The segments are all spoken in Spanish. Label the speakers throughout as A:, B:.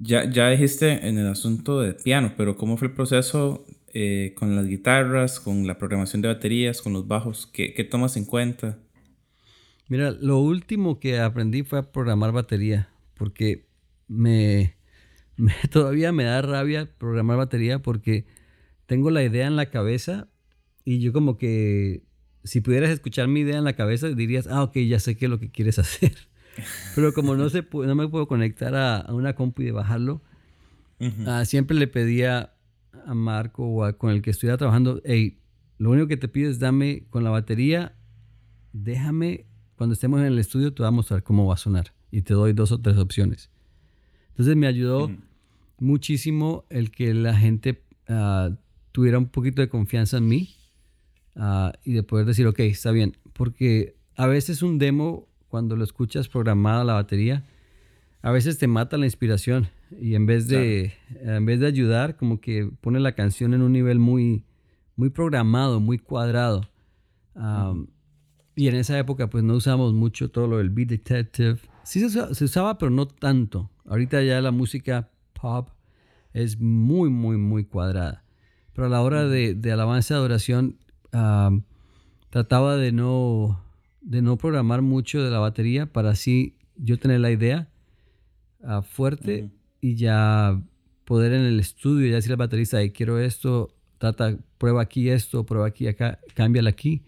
A: Ya, ya dijiste en el asunto de piano, pero ¿cómo fue el proceso eh, con las guitarras, con la programación de baterías, con los bajos? ¿Qué, ¿Qué, tomas en cuenta?
B: Mira, lo último que aprendí fue a programar batería, porque me, me todavía me da rabia programar batería porque tengo la idea en la cabeza y yo como que si pudieras escuchar mi idea en la cabeza dirías, ah, ok, ya sé qué es lo que quieres hacer. Pero como no, se no me puedo conectar a, una compu y bajarlo, ah, siempre le pedía a Marco o con el que estuviera trabajando, hey, lo único que te pido es dame con la batería, déjame, cuando estemos en el estudio te voy a mostrar cómo va a sonar y te doy dos o tres opciones. Entonces me ayudó muchísimo el que la gente ah, tuviera un poquito de confianza en mí ah, y de poder decir, ok, está bien, porque a veces un demo cuando lo escuchas programada la batería, a veces te mata la inspiración y en vez de, en vez de ayudar, como que pone la canción en un nivel muy, muy programado, muy cuadrado. Y en esa época pues no usamos mucho todo lo del Beat Detective. Sí se usaba, pero no tanto. Ahorita ya la música pop es muy, muy, muy cuadrada. Pero a la hora de, de alabanza de adoración, trataba de no de no programar mucho de la batería para así yo tener la idea ah, fuerte y ya poder en el estudio ya decir al baterista, quiero esto, trata, prueba aquí esto, prueba aquí acá, cámbiala aquí.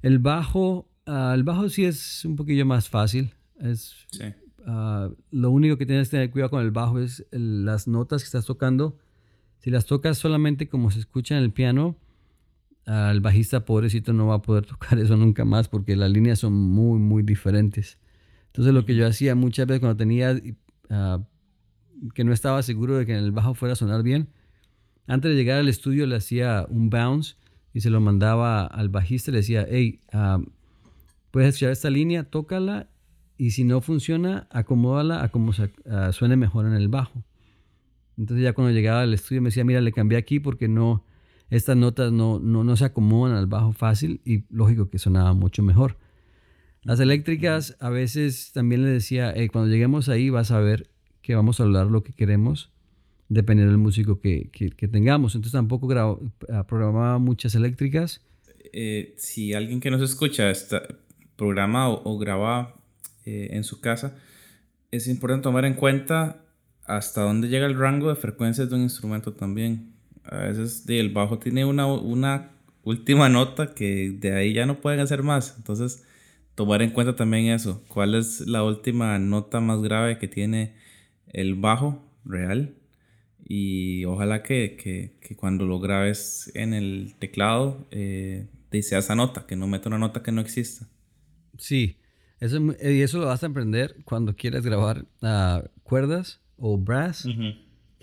B: El bajo, ah, el bajo sí es un poquillo más fácil. Es, ah, lo único que tienes que tener cuidado con el bajo es las notas que estás tocando. Si las tocas solamente como se escucha en el piano, al bajista pobrecito no va a poder tocar eso nunca más porque las líneas son muy, muy diferentes. Entonces lo que yo hacía muchas veces cuando tenía ah, que no estaba seguro de que en el bajo fuera a sonar bien, antes de llegar al estudio le hacía un bounce y se lo mandaba al bajista le decía, hey, ah, puedes escuchar esta línea, tócala y si no funciona, acomódala a como ah, suene mejor en el bajo. Entonces ya cuando llegaba al estudio me decía, mira, le cambié aquí porque no, estas notas no, no, se acomodan al bajo fácil y lógico que sonaba mucho mejor. Las eléctricas a veces también le decía, cuando lleguemos ahí vas a ver que vamos a hablar lo que queremos dependiendo del músico que, tengamos. Entonces tampoco ah, programaba muchas eléctricas.
A: Eh, si alguien que nos escucha está, programa o, graba eh, en su casa, es importante tomar en cuenta hasta dónde llega el rango de frecuencias de un instrumento también a veces el bajo tiene una, una última nota que de ahí ya no pueden hacer más. Entonces, tomar en cuenta también eso. ¿Cuál es la última nota más grave que tiene el bajo real? Y ojalá que, que, que cuando lo grabes en el teclado, eh, sea esa nota, que no meta una nota que no exista.
B: Sí, eso, y eso lo vas a aprender cuando quieras grabar uh, cuerdas o brass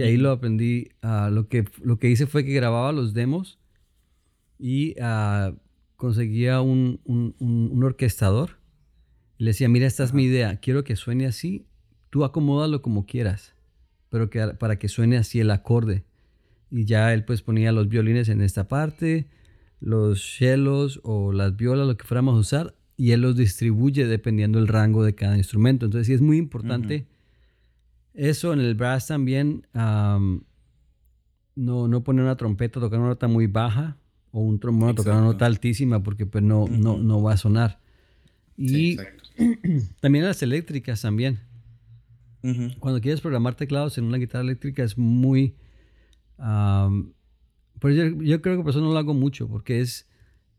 B: que ahí lo aprendí. Ah, lo, que, lo que hice fue que grababa los demos y ah, conseguía un, un, un, orquestador. le decía, mira, esta es mi idea, quiero que suene así, tú acomódalo como quieras, pero que, para que suene así el acorde. Y ya él pues ponía los violines en esta parte, los cellos o las violas, lo que fuéramos a usar, y él los distribuye dependiendo del rango de cada instrumento. Entonces sí es muy importante. Eso en el brass también, no, no poner una trompeta, tocar una nota muy baja o un trombón, tocar una nota altísima porque pues no, no, no va a sonar. Y también las eléctricas también. Cuando quieres programar teclados en una guitarra eléctrica es muy... pues yo, yo, creo que por eso no lo hago mucho porque es...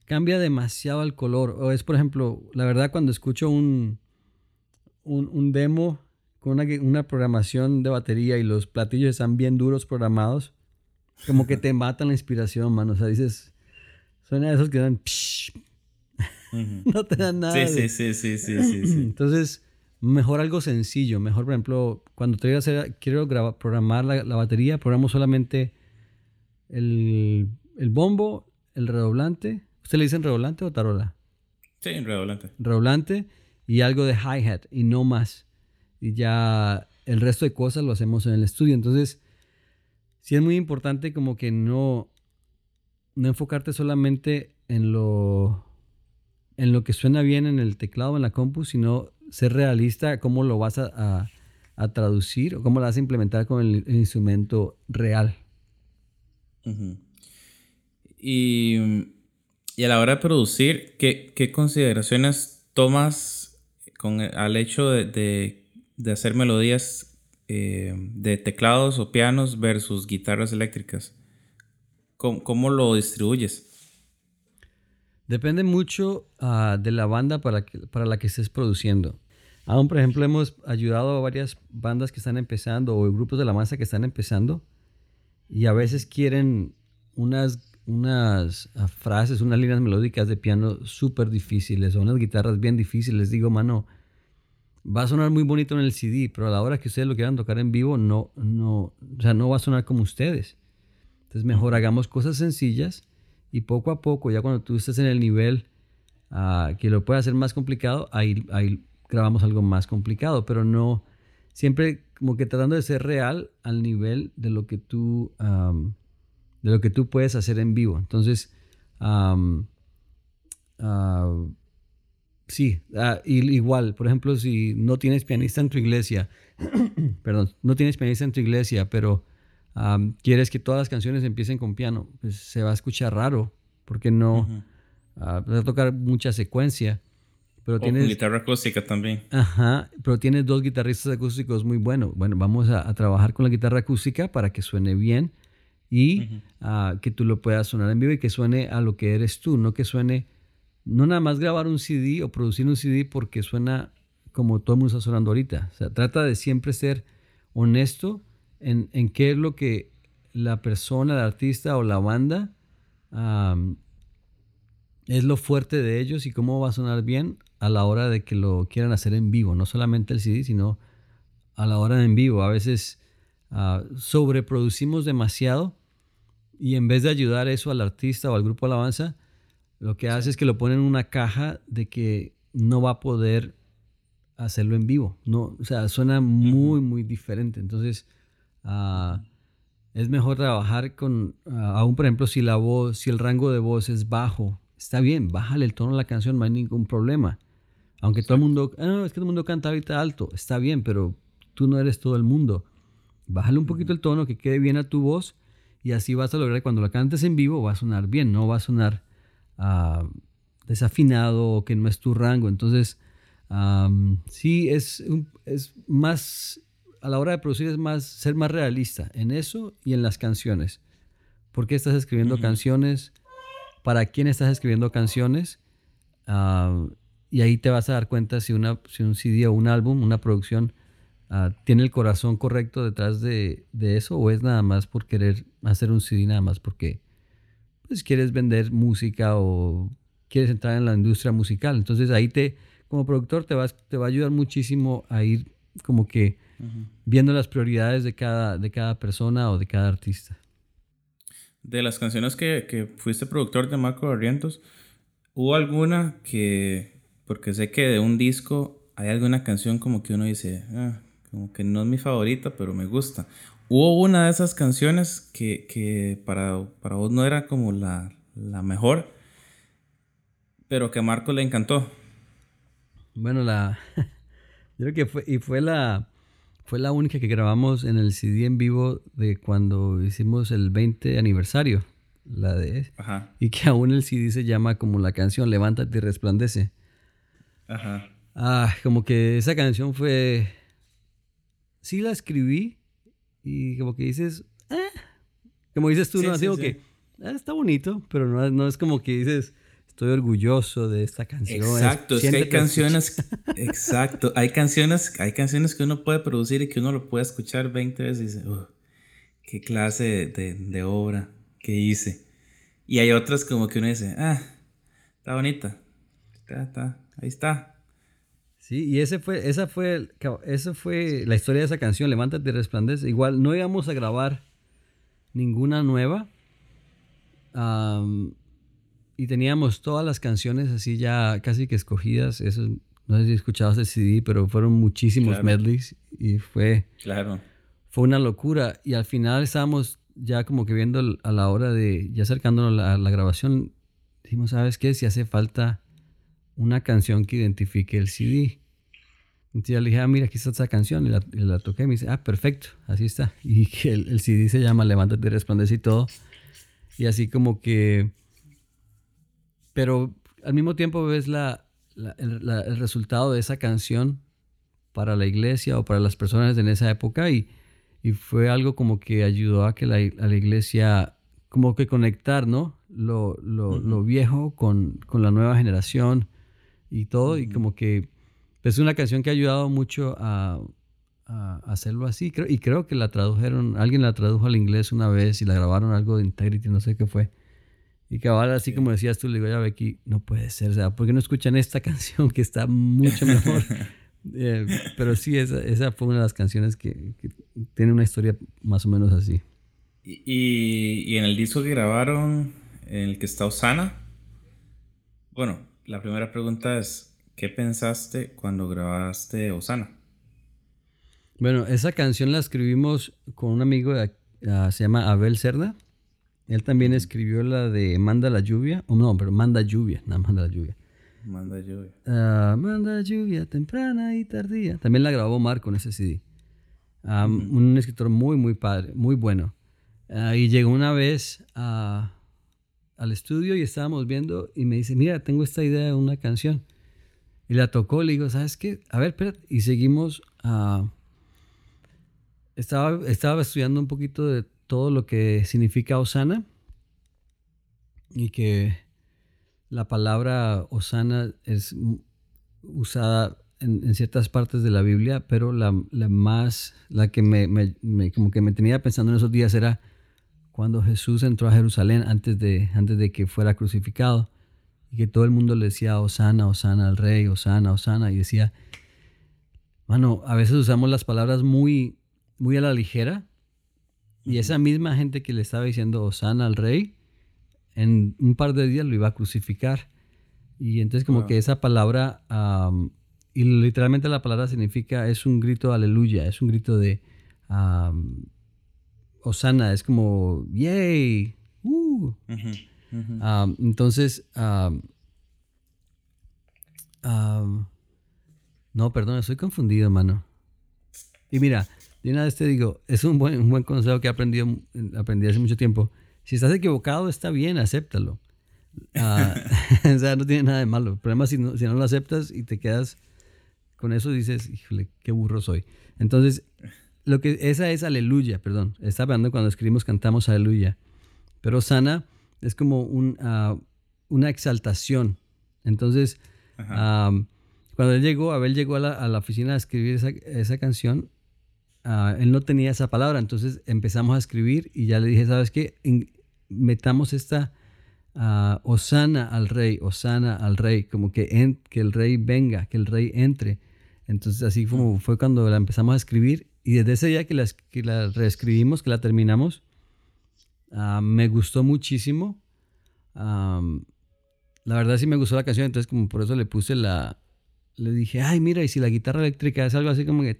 B: Cambia demasiado el color. O es, por ejemplo, la verdad cuando escucho un, un, un demo con una, programación de batería y los platillos están bien duros programados, como que te matan la inspiración, mano. O sea, dices, suena de esos que dan... no te dan nada.
A: Sí, sí, sí, sí, sí, sí,
B: Entonces, mejor algo sencillo. Mejor, por ejemplo, cuando te hacer, quiero grabar, programar la, la, batería, programo solamente el, el, bombo, el redoblante. ¿Usted le dicen redoblante o tarola?
A: Sí, redoblante.
B: Redoblante y algo de hi-hat y no más y ya el resto de cosas lo hacemos en el estudio. Entonces, sí es muy importante como que no, no enfocarte solamente en lo, en lo que suena bien en el teclado, en la compu, sino ser realista cómo lo vas a, a traducir o cómo la vas a implementar con el, instrumento real.
A: y, y, a la hora de producir, ¿qué, qué consideraciones tomas con, al hecho de, de hacer melodías eh, de teclados o pianos versus guitarras eléctricas? ¿Cómo, cómo lo distribuyes?
B: Depende mucho uh, de la banda para, para la que estés produciendo. Aún, por ejemplo, hemos ayudado a varias bandas que están empezando o grupos de la masa que están empezando y a veces quieren unas, unas uh, frases, unas líneas melódicas de piano súper difíciles o unas guitarras bien difíciles. Digo, mano, va a sonar muy bonito en el CD, pero a la hora que ustedes lo quieran tocar en vivo, no, no, o sea, no va a sonar como ustedes. Entonces, mejor hagamos cosas sencillas y poco a poco, ya cuando tú estés en el nivel uh, que lo puede hacer más complicado, ahí, ahí grabamos algo más complicado, pero no, siempre como que tratando de ser real al nivel de lo que tú, um, de lo que tú puedes hacer en vivo. Entonces, um, uh, sí, uh, igual, por ejemplo, si no tienes pianista en tu iglesia, perdón, no tienes pianista en tu iglesia, pero quieres que todas las canciones empiecen con piano, pues se va a escuchar raro, porque no uh vas a tocar mucha secuencia. Pero tienes,
A: guitarra acústica también.
B: Ajá, pero tienes dos guitarristas acústicos muy buenos. Bueno, vamos a, trabajar con la guitarra acústica para que suene bien y ah, que tú lo puedas sonar en vivo y que suene a lo que eres tú, no que suene, no nada más grabar un CD o producir un CD porque suena como todo el mundo está sonando ahorita. Trata de siempre ser honesto en, qué es lo que la persona, el artista o la banda es lo fuerte de ellos y cómo va a sonar bien a la hora de que lo quieran hacer en vivo, no solamente el CD, sino a la hora de en vivo. A veces uh, sobreproducimos demasiado y en vez de ayudar eso al artista o al grupo alabanza, lo que hace es que lo ponen en una caja de que no va a poder hacerlo en vivo. No, o sea, suena muy, muy diferente. Entonces, Ah, es mejor trabajar con, ah, aún por ejemplo, si la voz, si el rango de voz es bajo, está bien, bájale el tono a la canción, no hay ningún problema. Aunque todo el mundo, ah, es que todo el mundo canta ahorita alto, está bien, pero tú no eres todo el mundo. Bájale un poquito el tono, que quede bien a tu voz y así vas a lograr que cuando la cantes en vivo va a sonar bien, no va a sonar desafinado o que no es tu rango. Entonces, sí, es, es más a la hora de producir es más ser más realista en eso y en las canciones. ¿Por qué estás escribiendo canciones? ¿Para quién estás escribiendo canciones? Ah, y ahí te vas a dar cuenta si, una, si un CD o un álbum, una producción, ah, tiene el corazón correcto detrás de, de, eso o es nada más por querer hacer un CD nada más porque pues, quieres vender música o quieres entrar en la industria musical. Entonces ahí te, como productor, te, vas, te va a ayudar muchísimo a ir como que viendo las prioridades de cada, de cada persona o de cada artista.
A: De las canciones que, que fuiste productor de Marco Barrientos, ¿hubo alguna que, porque sé que de un disco hay alguna canción como que uno dice, ah, como que no es mi favorita, pero me gusta? ¿Hubo una de esas canciones que, que para, para, vos no era como la, la mejor, pero que a Marco le encantó?
B: Bueno, la... Yo creo que fue, y fue la, fue la única que grabamos en el CD en vivo de cuando hicimos el 20 aniversario. La de. Ajá. Y que aún el CD se llama como la canción Levántate y resplandece. Ajá. Ah, como que esa canción fue. Sí la escribí y como que dices. Eh", como dices tú, ¿no? Así como que. Ah, está bonito, pero no, no es como que dices estoy orgulloso de esta canción.
A: Exacto, es que hay canciones, exacto, hay canciones, hay canciones que uno puede producir y que uno lo puede escuchar 20 veces y dice, qué clase de, obra que hice. Y hay otras como que uno dice, ah, está bonita, está, está, ahí está.
B: Sí, y ese fue, esa fue, esa fue la historia de esa canción, Levántate y resplandece. Igual no íbamos a grabar ninguna nueva y teníamos todas las canciones así ya casi que escogidas. Eso, no sé si escuchabas el CD, pero fueron muchísimos medleys y fue,
A: claro.
B: fue una locura. Y al final estábamos ya como que viendo a la hora de, ya acercándonos a la, grabación, dijimos, ¿sabes qué? Si hace falta una canción que identifique el CD. Entonces yo le dije, ah, mira, aquí está esa canción. Y la, toqué y me dice, ah, perfecto, así está. Y que el, el CD se llama Levántate y resplandece y todo. Y así como que... Pero al mismo tiempo ves la, el, resultado de esa canción para la iglesia o para las personas en esa época y, y fue algo como que ayudó a que la, a la iglesia como que conectar, ¿no? Lo, lo, lo viejo con, con, la nueva generación y todo y como que es una canción que ha ayudado mucho a, a, hacerlo así y creo que la tradujeron, alguien la tradujo al inglés una vez y la grabaron algo de Integrity, no sé qué fue. Y cabal, así como decías tú, le digo, ya Becky, no puede ser, o sea, ¿por qué no escuchan esta canción que está mucho mejor? Eh, pero sí, esa, esa, fue una de las canciones que, tiene una historia más o menos así.
A: Y, y, en el disco que grabaron, en el que está Osana, bueno, la primera pregunta es, ¿qué pensaste cuando grabaste Osana?
B: Bueno, esa canción la escribimos con un amigo, ah, se llama Abel Cerda. Él también escribió la de Manda la lluvia, o no, pero Manda lluvia, no, Manda la lluvia.
A: Manda lluvia.
B: Ah, manda lluvia temprana y tardía. También la grabó Marco en ese CD. Un escritor muy, muy padre, muy bueno. Ah, y llegó una vez al estudio y estábamos viendo y me dice, mira, tengo esta idea de una canción. Y la tocó, le digo, ¿sabes qué? A ver, espérate. Y seguimos. estaba, estaba estudiando un poquito de todo lo que significa Osana y que la palabra Osana es usada en, ciertas partes de la Biblia, pero la, más, la que me, como que me tenía pensando en esos días era cuando Jesús entró a Jerusalén antes de, antes de que fuera crucificado y que todo el mundo le decía Osana, Osana al rey, Osana, Osana y decía, bueno, a veces usamos las palabras muy, muy a la ligera y esa misma gente que le estaba diciendo Osana al rey, en un par de días lo iba a crucificar. Y entonces como que esa palabra, y literalmente la palabra significa, es un grito de aleluya, es un grito de Osana, es como, yay, uh". entonces, no, perdón, estoy confundido, mano. Y mira, de una vez te digo, es un buen, un buen consejo que he aprendido, aprendí hace mucho tiempo. Si estás equivocado, está bien, acéptalo. Ah, o sea, no tiene nada de malo. El problema es si no, si no lo aceptas y te quedas con eso, dices, híjole, qué burro soy. Entonces, lo que esa es aleluya, perdón. Está hablando cuando escribimos, cantamos aleluya. Pero sana es como un, ah, una exaltación. Entonces, cuando él llegó, Abel llegó a la, a la oficina a escribir esa, esa canción, Ah, él no tenía esa palabra, entonces empezamos a escribir y ya le dije, ¿sabes qué? metamos esta uh, osana al rey, osana al rey, como que, que el rey venga, que el rey entre. Entonces así como fue cuando la empezamos a escribir y desde ese día que la, que la reescribimos, que la terminamos, ah, me gustó muchísimo. la verdad sí me gustó la canción, entonces como por eso le puse la, le dije, ay, mira, y si la guitarra eléctrica es algo así como que...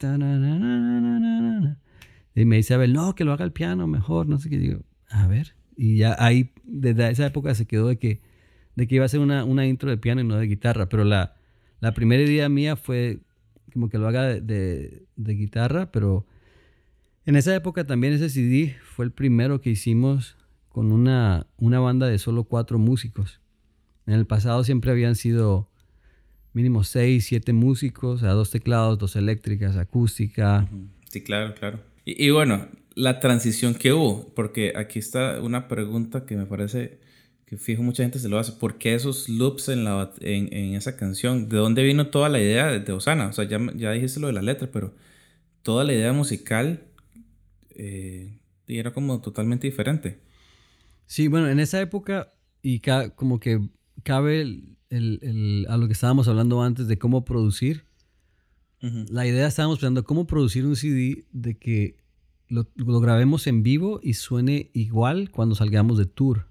B: Y me dice Abel, no, que lo haga el piano mejor, no sé qué. Digo, a ver. Y ya ahí, desde esa época se quedó de que, de que iba a ser una, una intro de piano y no de guitarra. Pero la, la primera idea mía fue como que lo haga de, de, guitarra, pero en esa época también ese CD fue el primero que hicimos con una, una banda de solo cuatro músicos. En el pasado siempre habían sido mínimo seis, siete músicos, a dos teclados, dos eléctricas, acústica.
A: Sí, claro, claro. Y, bueno, la transición que hubo, porque aquí está una pregunta que me parece que fijo mucha gente se lo hace. ¿Por qué esos loops en, la, en, en esa canción? ¿De dónde vino toda la idea de, Osana? O sea, ya, ya dijiste lo de la letra, pero toda la idea musical eh, era como totalmente diferente.
B: Sí, bueno, en esa época y como que cabe el, el, a lo que estábamos hablando antes de cómo producir. La idea estábamos pensando cómo producir un CD de que lo, lo, grabemos en vivo y suene igual cuando salgamos de tour.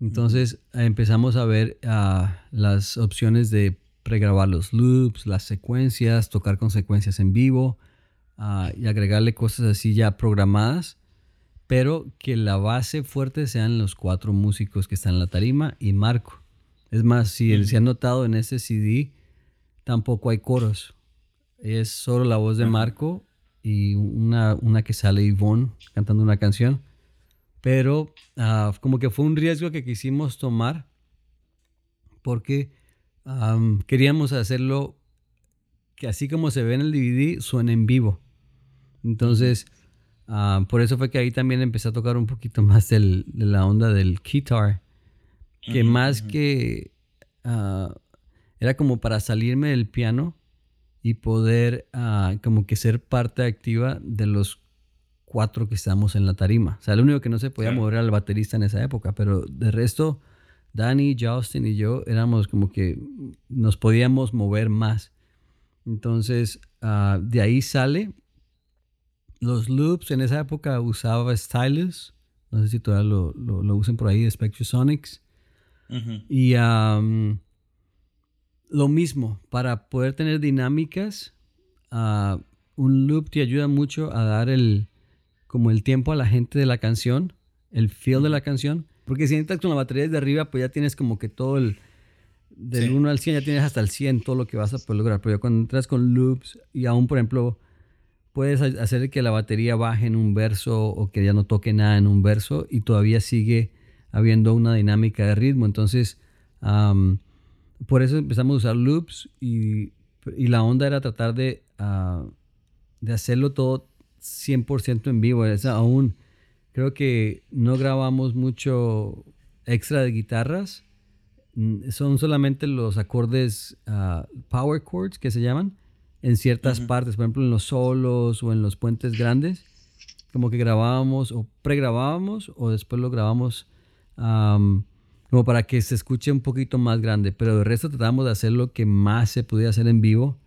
B: Entonces empezamos a ver uh, las opciones de pregrabar los loops, las secuencias, tocar con secuencias en vivo uh, y agregarle cosas así ya programadas, pero que la base fuerte sean los cuatro músicos que están en la tarima y Marco. Es más, si se ha notado en ese CD, tampoco hay coros. es solo la voz de Marco y una, una que sale Yvonne cantando una canción. Pero ah, como que fue un riesgo que quisimos tomar porque queríamos hacerlo que así como se ve en el DVD, suene en vivo. Entonces, ah, por eso fue que ahí también empecé a tocar un poquito más de la onda del guitar, que más que ah, era como para salirme del piano y poder como que ser parte activa de los cuatro que estamos en la tarima. O sea, lo único que no se podía mover era el baterista en esa época, pero de resto, Danny, Justin y yo éramos como que nos podíamos mover más. Entonces, de ahí sale los loops. En esa época usaba Stylus. No sé si todavía lo, lo, usen por ahí, Spectrasonics. Y lo mismo, para poder tener dinámicas, ah, un loop te ayuda mucho a dar el, como el tiempo a la gente de la canción, el feel de la canción. Porque si entras con la batería desde arriba, pues ya tienes como que todo el... Del 1 al 100 ya tienes hasta el 100 todo lo que vas a poder lograr. Pero ya cuando entras con loops y aún, por ejemplo, puedes hacer que la batería baje en un verso o que ya no toque nada en un verso y todavía sigue habiendo una dinámica de ritmo. Entonces, por eso empezamos a usar loops y, la onda era tratar de, ah, de hacerlo todo 100% en vivo. Es aún creo que no grabamos mucho extra de guitarras. Mm, son solamente los acordes ah, power chords que se llaman en ciertas partes, por ejemplo en los solos o en los puentes grandes, como que grabábamos o pregrabábamos o después lo grabamos como para que se escuche un poquito más grande, pero de resto tratamos de hacer lo que más se podía hacer en vivo.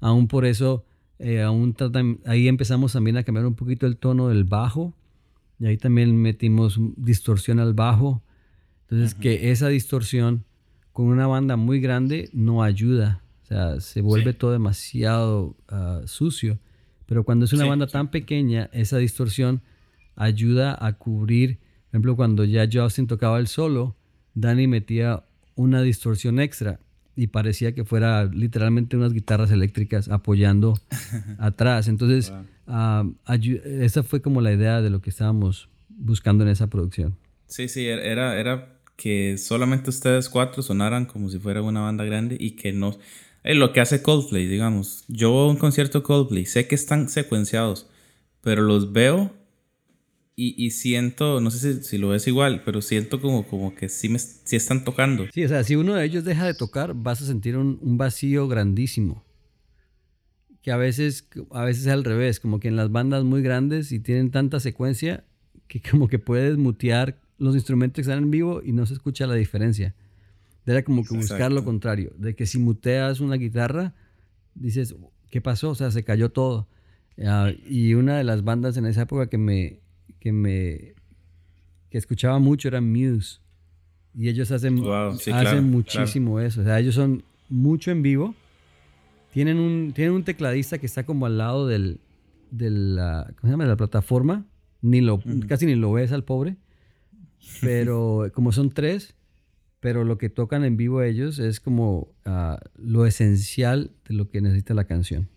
B: Aún por eso, eh, aún ahí empezamos también a cambiar un poquito el tono del bajo. Y ahí también metimos distorsión al bajo. Entonces, que esa distorsión con una banda muy grande no ayuda. O sea, se vuelve todo demasiado ah, sucio. Pero cuando es una banda tan pequeña, esa distorsión ayuda a cubrir. Por ejemplo, cuando ya Justin tocaba el solo, Danny metía una distorsión extra y parecía que fuera literalmente unas guitarras eléctricas apoyando atrás. Entonces, ah, esa fue como la idea de lo que estábamos buscando en esa producción.
A: Sí, sí, era, era que solamente ustedes cuatro sonaran como si fuera una banda grande y que no... Es lo que hace Coldplay, digamos. Yo voy a un concierto Coldplay, sé que están secuenciados, pero los veo y, siento, no sé si, lo ves igual, pero siento como, como que sí, me, sí están tocando.
B: Sí, o sea, si uno de ellos deja de tocar, vas a sentir un, vacío grandísimo. Que a veces, a veces es al revés, como que en las bandas muy grandes y tienen tanta secuencia que como que puedes mutear los instrumentos que están en vivo y no se escucha la diferencia. Era como que buscar lo contrario, de que si muteas una guitarra, dices, ¿qué pasó? O sea, se cayó todo. Ah, y una de las bandas en esa época que me, que me que escuchaba mucho era Muse. Y ellos hacen, hacen muchísimo eso. O sea, ellos son mucho en vivo. Tienen un, tienen un tecladista que está como al lado del, de la, ¿cómo se llama? De la plataforma. Ni lo, Casi ni lo ves al pobre. Pero como son tres, pero lo que tocan en vivo ellos es como ah, lo esencial de lo que necesita la canción.